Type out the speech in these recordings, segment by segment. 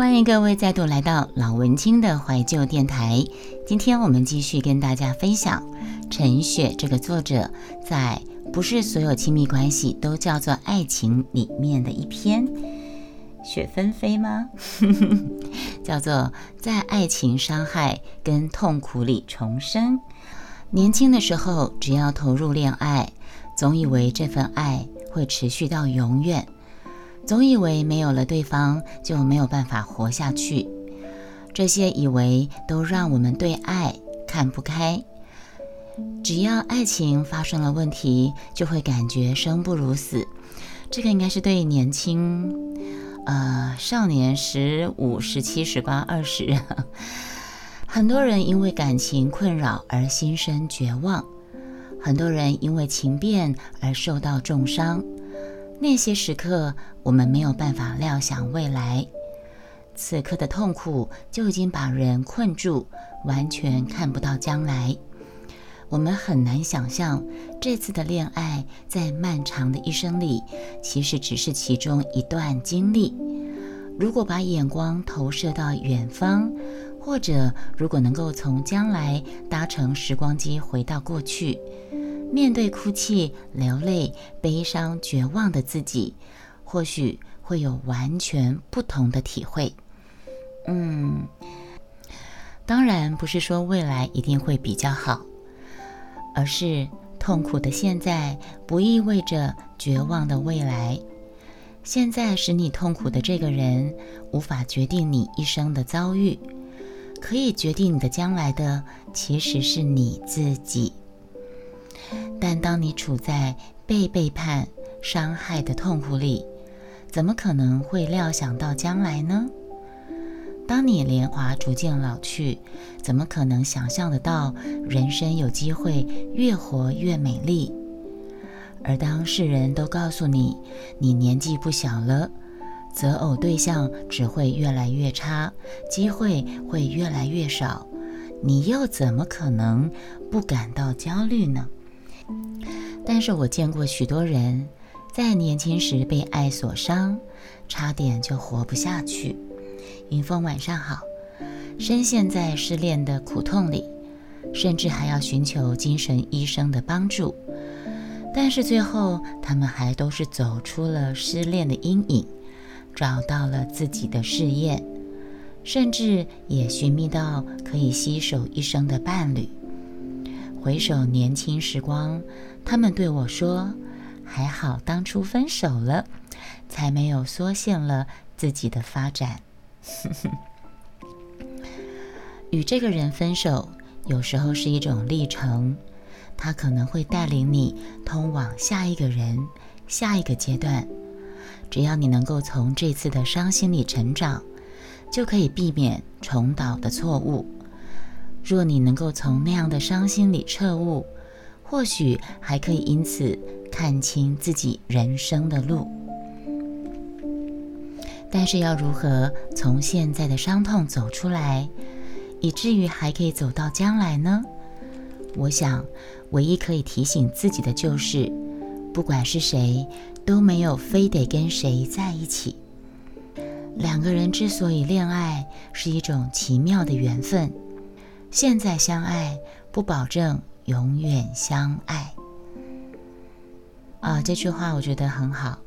欢迎各位再度来到老文青的怀旧电台。今天我们继续跟大家分享陈雪这个作者在《不是所有亲密关系都叫做爱情》里面的一篇《雪纷飞》吗？叫做在爱情伤害跟痛苦里重生。年轻的时候，只要投入恋爱，总以为这份爱会持续到永远。总以为没有了对方就没有办法活下去，这些以为都让我们对爱看不开。只要爱情发生了问题，就会感觉生不如死。这个应该是对年轻，呃，少年十五、十七、十八、二十，很多人因为感情困扰而心生绝望，很多人因为情变而受到重伤。那些时刻，我们没有办法料想未来，此刻的痛苦就已经把人困住，完全看不到将来。我们很难想象这次的恋爱在漫长的一生里，其实只是其中一段经历。如果把眼光投射到远方，或者如果能够从将来搭乘时光机回到过去。面对哭泣、流泪、悲伤、绝望的自己，或许会有完全不同的体会。嗯，当然不是说未来一定会比较好，而是痛苦的现在不意味着绝望的未来。现在使你痛苦的这个人，无法决定你一生的遭遇，可以决定你的将来的，其实是你自己。但当你处在被背叛、伤害的痛苦里，怎么可能会料想到将来呢？当你年华逐渐老去，怎么可能想象得到人生有机会越活越美丽？而当世人都告诉你你年纪不小了，择偶对象只会越来越差，机会会越来越少，你又怎么可能不感到焦虑呢？但是我见过许多人，在年轻时被爱所伤，差点就活不下去。云峰晚上好，深陷在失恋的苦痛里，甚至还要寻求精神医生的帮助。但是最后，他们还都是走出了失恋的阴影，找到了自己的事业，甚至也寻觅到可以携手一生的伴侣。回首年轻时光，他们对我说：“还好当初分手了，才没有缩限了自己的发展。”与这个人分手，有时候是一种历程，他可能会带领你通往下一个人、下一个阶段。只要你能够从这次的伤心里成长，就可以避免重蹈的错误。若你能够从那样的伤心里彻悟，或许还可以因此看清自己人生的路。但是要如何从现在的伤痛走出来，以至于还可以走到将来呢？我想，唯一可以提醒自己的就是，不管是谁，都没有非得跟谁在一起。两个人之所以恋爱，是一种奇妙的缘分。现在相爱，不保证永远相爱。啊，这句话我觉得很好。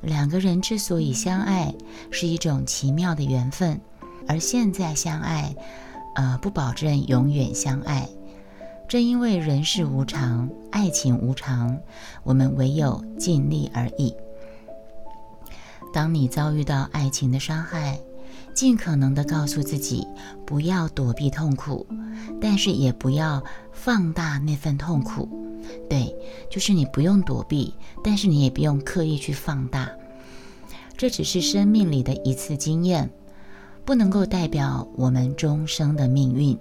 两个人之所以相爱，是一种奇妙的缘分，而现在相爱，呃，不保证永远相爱。正因为人世无常，爱情无常，我们唯有尽力而已。当你遭遇到爱情的伤害，尽可能的告诉自己，不要躲避痛苦，但是也不要放大那份痛苦。对，就是你不用躲避，但是你也不用刻意去放大。这只是生命里的一次经验，不能够代表我们终生的命运。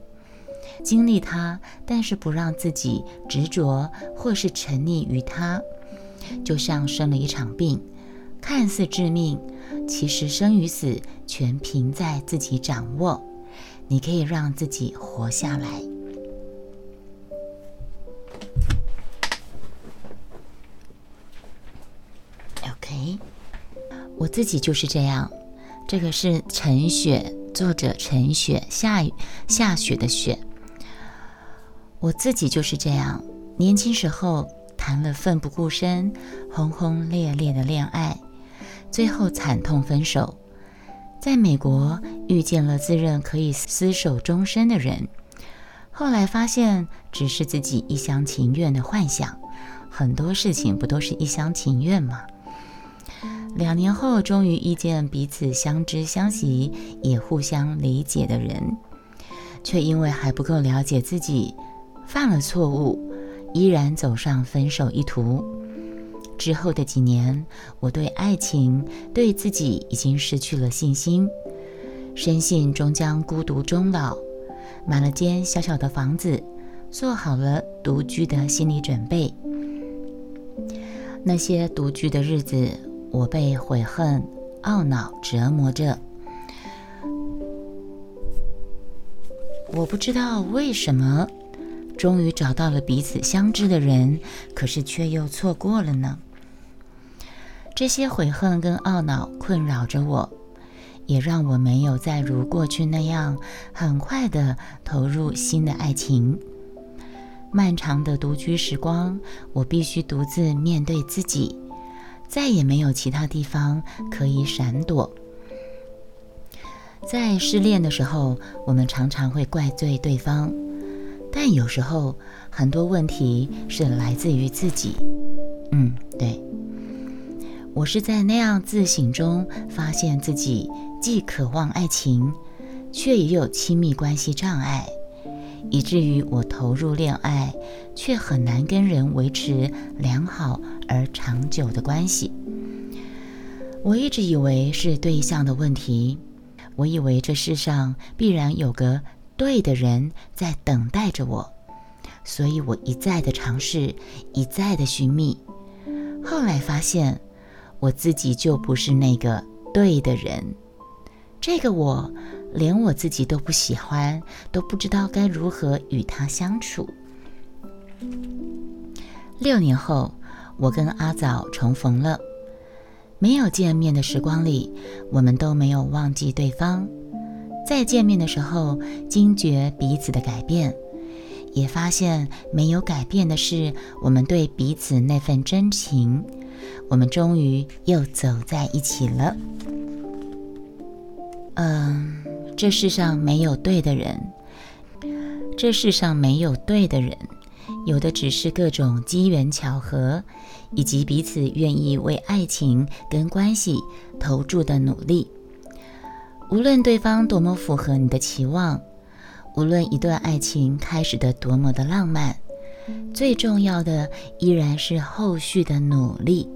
经历它，但是不让自己执着或是沉溺于它，就像生了一场病。看似致命，其实生与死全凭在自己掌握。你可以让自己活下来。OK，我自己就是这样，这个是陈雪，作者陈雪，下雨下雪的雪。我自己就是这样，年轻时候谈了奋不顾身、轰轰烈烈的恋爱，最后惨痛分手。在美国遇见了自认可以厮守终身的人，后来发现只是自己一厢情愿的幻想。很多事情不都是一厢情愿吗？两年后，终于遇见彼此相知相惜、也互相理解的人，却因为还不够了解自己，犯了错误，依然走上分手一途。之后的几年，我对爱情、对自己已经失去了信心，深信终将孤独终老，买了间小小的房子，做好了独居的心理准备。那些独居的日子，我被悔恨、懊恼折磨着。我不知道为什么，终于找到了彼此相知的人，可是却又错过了呢？这些悔恨跟懊恼困扰着我，也让我没有再如过去那样很快的投入新的爱情。漫长的独居时光，我必须独自面对自己，再也没有其他地方可以闪躲。在失恋的时候，我们常常会怪罪对方，但有时候很多问题是来自于自己。嗯，对。我是在那样自省中，发现自己既渴望爱情，却也有亲密关系障碍，以至于我投入恋爱，却很难跟人维持良好而长久的关系。我一直以为是对象的问题，我以为这世上必然有个对的人在等待着我，所以我一再的尝试，一再的寻觅，后来发现。我自己就不是那个对的人，这个我连我自己都不喜欢，都不知道该如何与他相处。六年后，我跟阿枣重逢了，没有见面的时光里，我们都没有忘记对方。再见面的时候，惊觉彼此的改变，也发现没有改变的是我们对彼此那份真情。我们终于又走在一起了。嗯，这世上没有对的人，这世上没有对的人，有的只是各种机缘巧合，以及彼此愿意为爱情跟关系投注的努力。无论对方多么符合你的期望，无论一段爱情开始的多么的浪漫，最重要的依然是后续的努力。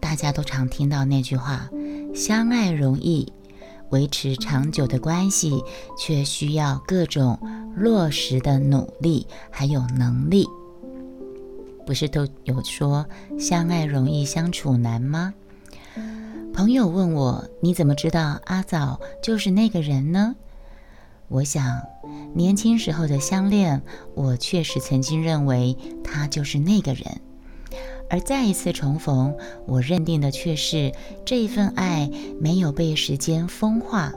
大家都常听到那句话：“相爱容易，维持长久的关系却需要各种落实的努力还有能力。”不是都有说“相爱容易相处难”吗？朋友问我：“你怎么知道阿枣就是那个人呢？”我想，年轻时候的相恋，我确实曾经认为他就是那个人。而再一次重逢，我认定的却是这一份爱没有被时间风化，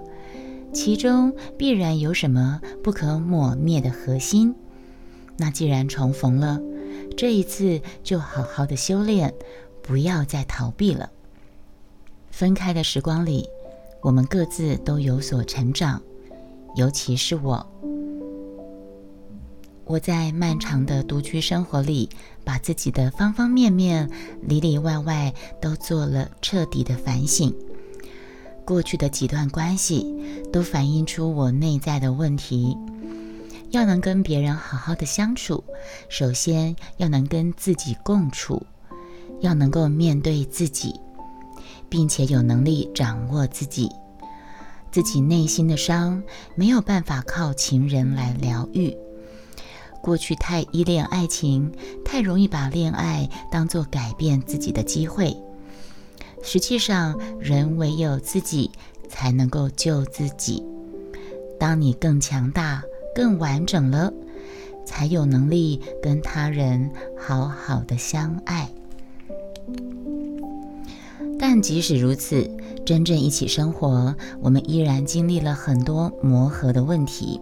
其中必然有什么不可抹灭的核心。那既然重逢了，这一次就好好的修炼，不要再逃避了。分开的时光里，我们各自都有所成长，尤其是我。我在漫长的独居生活里，把自己的方方面面、里里外外都做了彻底的反省。过去的几段关系都反映出我内在的问题。要能跟别人好好的相处，首先要能跟自己共处，要能够面对自己，并且有能力掌握自己。自己内心的伤没有办法靠情人来疗愈。过去太依恋爱情，太容易把恋爱当作改变自己的机会。实际上，人唯有自己才能够救自己。当你更强大、更完整了，才有能力跟他人好好的相爱。但即使如此，真正一起生活，我们依然经历了很多磨合的问题。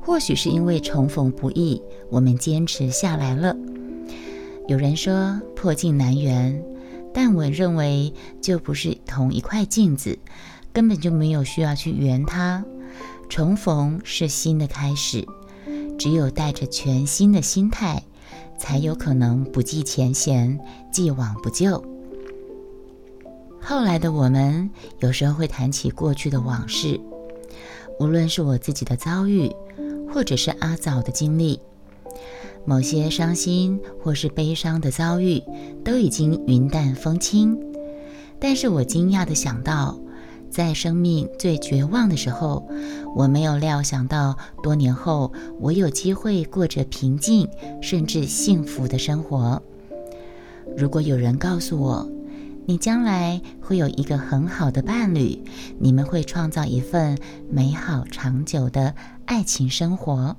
或许是因为重逢不易，我们坚持下来了。有人说破镜难圆，但我认为就不是同一块镜子，根本就没有需要去圆它。重逢是新的开始，只有带着全新的心态，才有可能不计前嫌，既往不咎。后来的我们有时候会谈起过去的往事，无论是我自己的遭遇，或者是阿早的经历，某些伤心或是悲伤的遭遇都已经云淡风轻。但是我惊讶的想到。在生命最绝望的时候，我没有料想到，多年后我有机会过着平静甚至幸福的生活。如果有人告诉我，你将来会有一个很好的伴侣，你们会创造一份美好长久的爱情生活，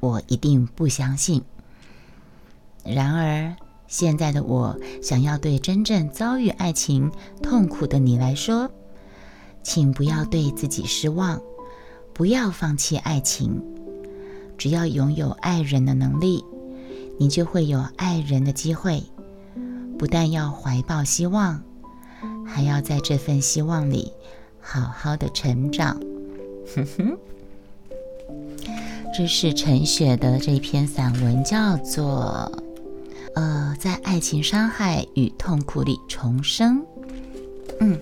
我一定不相信。然而，现在的我想要对真正遭遇爱情痛苦的你来说。请不要对自己失望，不要放弃爱情。只要拥有爱人的能力，你就会有爱人的机会。不但要怀抱希望，还要在这份希望里好好的成长。哼哼，这是陈雪的这篇散文，叫做《呃，在爱情伤害与痛苦里重生》。嗯。